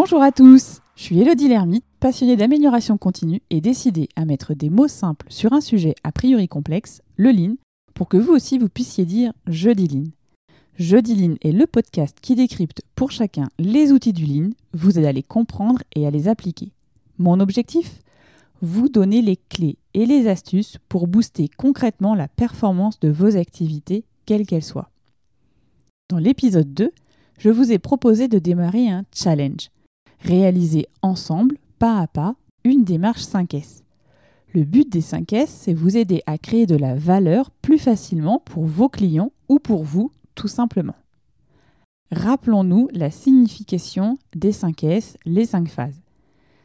Bonjour à tous, je suis Elodie Lermite, passionnée d'amélioration continue et décidée à mettre des mots simples sur un sujet a priori complexe, le Lean, pour que vous aussi vous puissiez dire je dis Lean. Je dis Lean est le podcast qui décrypte pour chacun les outils du Lean, vous aide à les comprendre et à les appliquer. Mon objectif? Vous donner les clés et les astuces pour booster concrètement la performance de vos activités, quelles qu'elles soient. Dans l'épisode 2, je vous ai proposé de démarrer un challenge réaliser ensemble, pas à pas, une démarche 5S. Le but des 5S, c'est vous aider à créer de la valeur plus facilement pour vos clients ou pour vous, tout simplement. Rappelons-nous la signification des 5S, les 5 phases.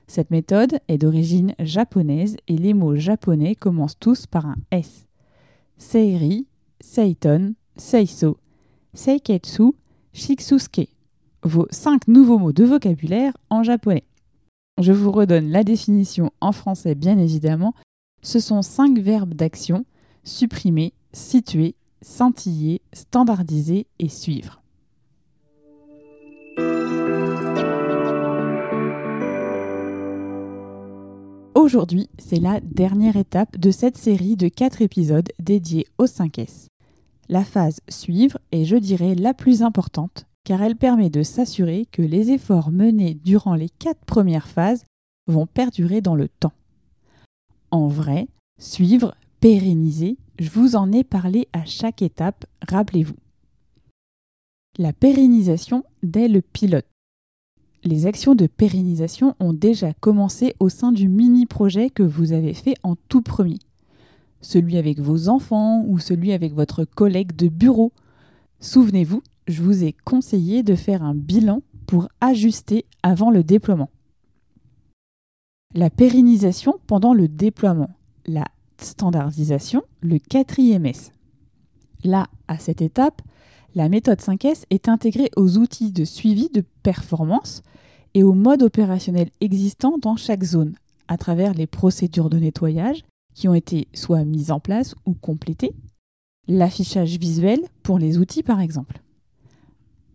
Cette méthode est d'origine japonaise et les mots japonais commencent tous par un S. Seiri, Seiton, Seiso, Seiketsu, Shiksusuke vos 5 nouveaux mots de vocabulaire en japonais. Je vous redonne la définition en français bien évidemment. Ce sont 5 verbes d'action supprimer, situer, scintiller, standardiser et suivre. Aujourd'hui, c'est la dernière étape de cette série de 4 épisodes dédiés aux 5S. La phase suivre est, je dirais, la plus importante car elle permet de s'assurer que les efforts menés durant les quatre premières phases vont perdurer dans le temps. En vrai, suivre, pérenniser, je vous en ai parlé à chaque étape, rappelez-vous. La pérennisation dès le pilote. Les actions de pérennisation ont déjà commencé au sein du mini-projet que vous avez fait en tout premier. Celui avec vos enfants ou celui avec votre collègue de bureau. Souvenez-vous, je vous ai conseillé de faire un bilan pour ajuster avant le déploiement. La pérennisation pendant le déploiement, la standardisation, le quatrième S. Là, à cette étape, la méthode 5S est intégrée aux outils de suivi de performance et aux modes opérationnels existants dans chaque zone, à travers les procédures de nettoyage qui ont été soit mises en place ou complétées, l'affichage visuel pour les outils par exemple.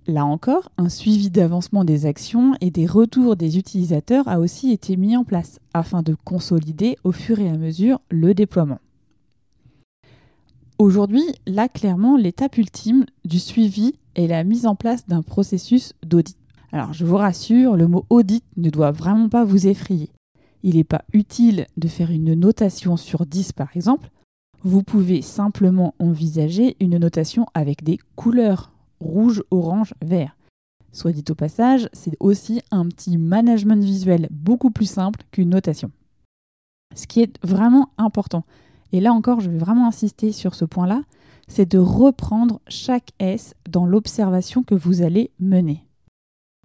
Là encore, un suivi d'avancement des actions et des retours des utilisateurs a aussi été mis en place afin de consolider au fur et à mesure le déploiement. Aujourd'hui, là clairement, l'étape ultime du suivi est la mise en place d'un processus d'audit. Alors je vous rassure, le mot audit ne doit vraiment pas vous effrayer. Il n'est pas utile de faire une notation sur 10 par exemple. Vous pouvez simplement envisager une notation avec des couleurs rouge, orange, vert. Soit dit au passage, c'est aussi un petit management visuel beaucoup plus simple qu'une notation. Ce qui est vraiment important, et là encore je vais vraiment insister sur ce point-là, c'est de reprendre chaque S dans l'observation que vous allez mener.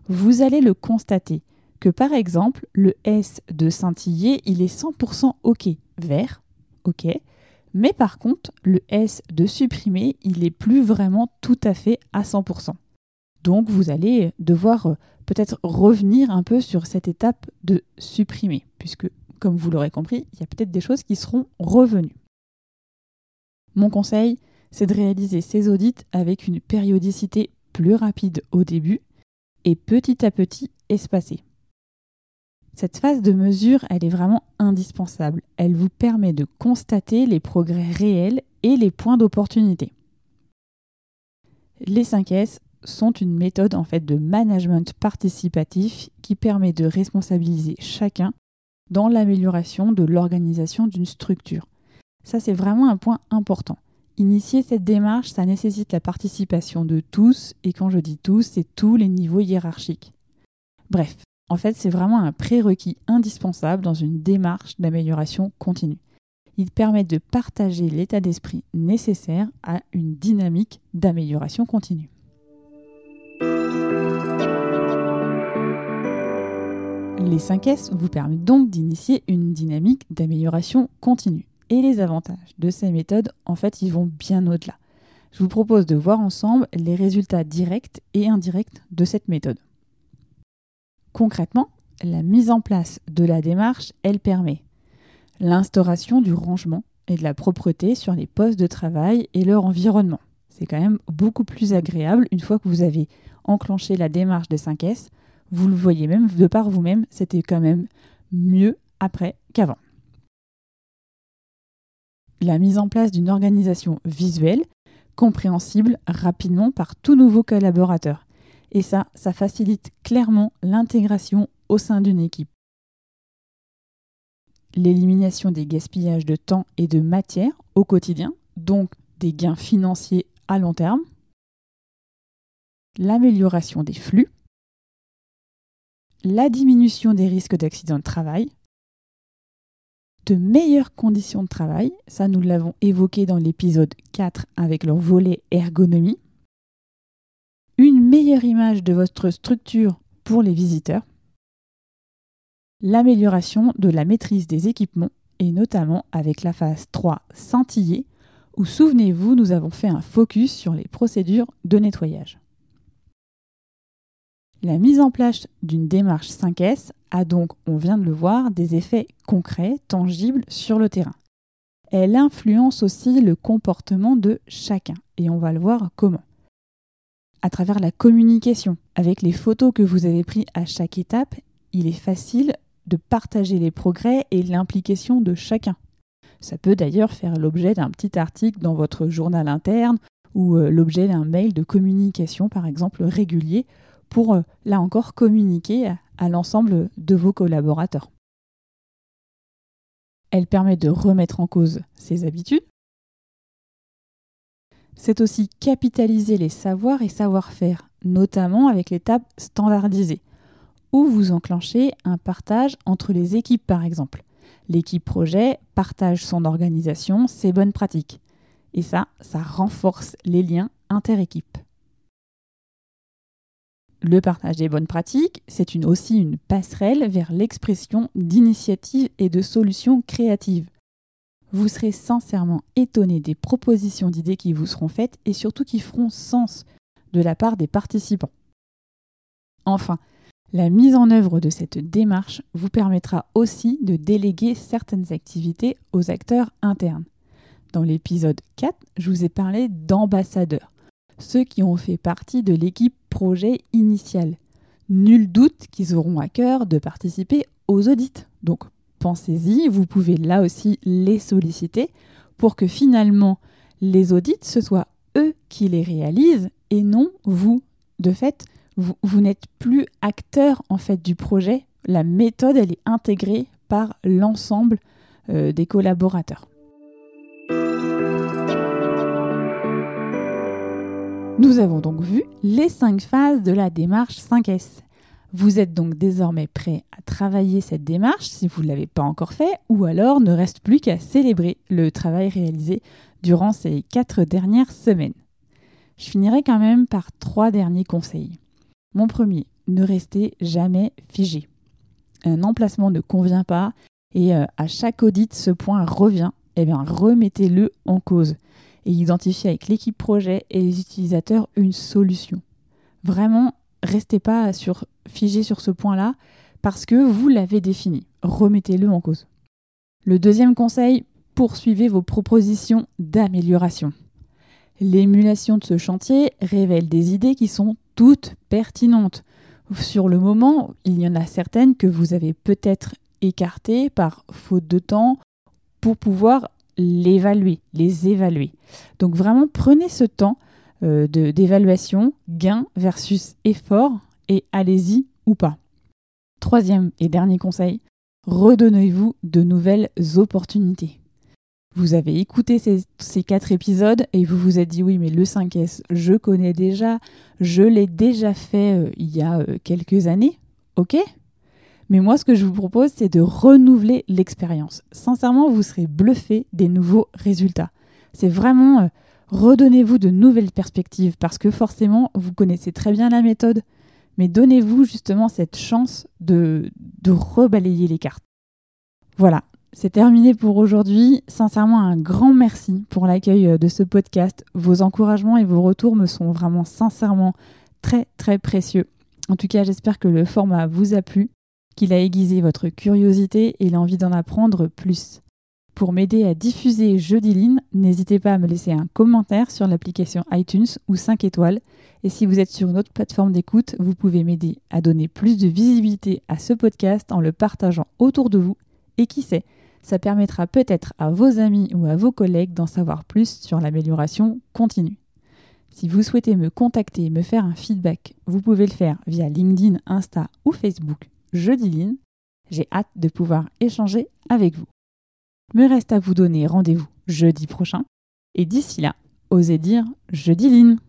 Vous allez le constater que par exemple le S de scintiller, il est 100% OK, vert, OK, mais par contre, le S de supprimer, il n'est plus vraiment tout à fait à 100%. Donc vous allez devoir euh, peut-être revenir un peu sur cette étape de supprimer, puisque comme vous l'aurez compris, il y a peut-être des choses qui seront revenues. Mon conseil, c'est de réaliser ces audits avec une périodicité plus rapide au début et petit à petit espacée. Cette phase de mesure, elle est vraiment indispensable. Elle vous permet de constater les progrès réels et les points d'opportunité. Les 5S sont une méthode en fait de management participatif qui permet de responsabiliser chacun dans l'amélioration de l'organisation d'une structure. Ça c'est vraiment un point important. Initier cette démarche, ça nécessite la participation de tous, et quand je dis tous, c'est tous les niveaux hiérarchiques. Bref, en fait, c'est vraiment un prérequis indispensable dans une démarche d'amélioration continue. Il permet de partager l'état d'esprit nécessaire à une dynamique d'amélioration continue. Les 5S vous permettent donc d'initier une dynamique d'amélioration continue. Et les avantages de ces méthodes, en fait, ils vont bien au-delà. Je vous propose de voir ensemble les résultats directs et indirects de cette méthode. Concrètement, la mise en place de la démarche, elle permet l'instauration du rangement et de la propreté sur les postes de travail et leur environnement. C'est quand même beaucoup plus agréable une fois que vous avez enclenché la démarche des 5S Vous le voyez même de par vous-même, c'était quand même mieux après qu'avant. La mise en place d'une organisation visuelle, compréhensible rapidement par tout nouveau collaborateur. Et ça, ça facilite clairement l'intégration au sein d'une équipe. L'élimination des gaspillages de temps et de matière au quotidien, donc des gains financiers à long terme. L'amélioration des flux. La diminution des risques d'accident de travail. De meilleures conditions de travail, ça nous l'avons évoqué dans l'épisode 4 avec leur volet ergonomie meilleure image de votre structure pour les visiteurs, l'amélioration de la maîtrise des équipements et notamment avec la phase 3 scintillée où souvenez-vous nous avons fait un focus sur les procédures de nettoyage. La mise en place d'une démarche 5S a donc, on vient de le voir, des effets concrets, tangibles sur le terrain. Elle influence aussi le comportement de chacun et on va le voir comment à travers la communication. Avec les photos que vous avez prises à chaque étape, il est facile de partager les progrès et l'implication de chacun. Ça peut d'ailleurs faire l'objet d'un petit article dans votre journal interne ou euh, l'objet d'un mail de communication, par exemple, régulier, pour, euh, là encore, communiquer à l'ensemble de vos collaborateurs. Elle permet de remettre en cause ses habitudes, c'est aussi capitaliser les savoirs et savoir-faire, notamment avec l'étape standardisée, où vous enclenchez un partage entre les équipes par exemple. L'équipe projet partage son organisation, ses bonnes pratiques. Et ça, ça renforce les liens inter-équipes. Le partage des bonnes pratiques, c'est aussi une passerelle vers l'expression d'initiatives et de solutions créatives vous serez sincèrement étonné des propositions d'idées qui vous seront faites et surtout qui feront sens de la part des participants. Enfin, la mise en œuvre de cette démarche vous permettra aussi de déléguer certaines activités aux acteurs internes. Dans l'épisode 4, je vous ai parlé d'ambassadeurs, ceux qui ont fait partie de l'équipe projet initiale. Nul doute qu'ils auront à cœur de participer aux audits. Donc pensez-y, vous pouvez là aussi les solliciter pour que finalement les audits, ce soit eux qui les réalisent et non vous. De fait, vous, n'êtes plus acteur en fait du projet. La méthode, elle est intégrée par l'ensemble euh, des collaborateurs. Nous avons donc vu les cinq phases de la démarche 5S. Vous êtes donc désormais prêt à travailler cette démarche si vous ne l'avez pas encore fait, ou alors ne reste plus qu'à célébrer le travail réalisé durant ces quatre dernières semaines. Je finirai quand même par trois derniers conseils. Mon premier, ne restez jamais figé. Un emplacement ne convient pas et euh, à chaque audit ce point revient, eh bien remettez-le en cause et identifiez avec l'équipe projet et les utilisateurs une solution. Vraiment, restez pas sur, figé sur ce point-là parce que vous l'avez défini. Remettez-le en cause. Le deuxième conseil, poursuivez vos propositions d'amélioration. L'émulation de ce chantier révèle des idées qui sont toutes pertinentes. Sur le moment, il y en a certaines que vous avez peut-être écartées par faute de temps pour pouvoir l'évaluer, les évaluer. Donc vraiment, prenez ce temps euh, d'évaluation, gain versus effort, et allez-y ou pas. Troisième et dernier conseil, redonnez-vous de nouvelles opportunités. Vous avez écouté ces, quatre épisodes et vous vous êtes dit oui mais le 5S je connais déjà, je l'ai déjà fait euh, il y a euh, quelques années, ok? Mais moi ce que je vous propose c'est de renouveler l'expérience. Sincèrement vous serez bluffé des nouveaux résultats. C'est vraiment redonnez-vous de nouvelles perspectives parce que forcément, vous connaissez très bien la méthode, mais donnez-vous justement cette chance de, rebalayer les cartes. Voilà, c'est terminé pour aujourd'hui. Sincèrement, un grand merci pour l'accueil euh, de ce podcast. Vos encouragements et vos retours me sont vraiment sincèrement très très précieux. En tout cas, j'espère que le format vous a plu, qu'il a aiguisé votre curiosité et l'envie d'en apprendre plus. Pour m'aider à diffuser Jeudi Line, n'hésitez pas à me laisser un commentaire sur l'application iTunes ou 5 étoiles. Et si vous êtes sur une autre plateforme d'écoute, vous pouvez m'aider à donner plus de visibilité à ce podcast en le partageant autour de vous. Et qui sait, ça permettra peut-être à vos amis ou à vos collègues d'en savoir plus sur l'amélioration continue. Si vous souhaitez me contacter et me faire un feedback, vous pouvez le faire via LinkedIn, Insta ou Facebook Jeudi Line. J'ai hâte de pouvoir échanger avec vous. Me reste à vous donner rendez-vous jeudi prochain. Et d'ici là, osez dire jeudi Line.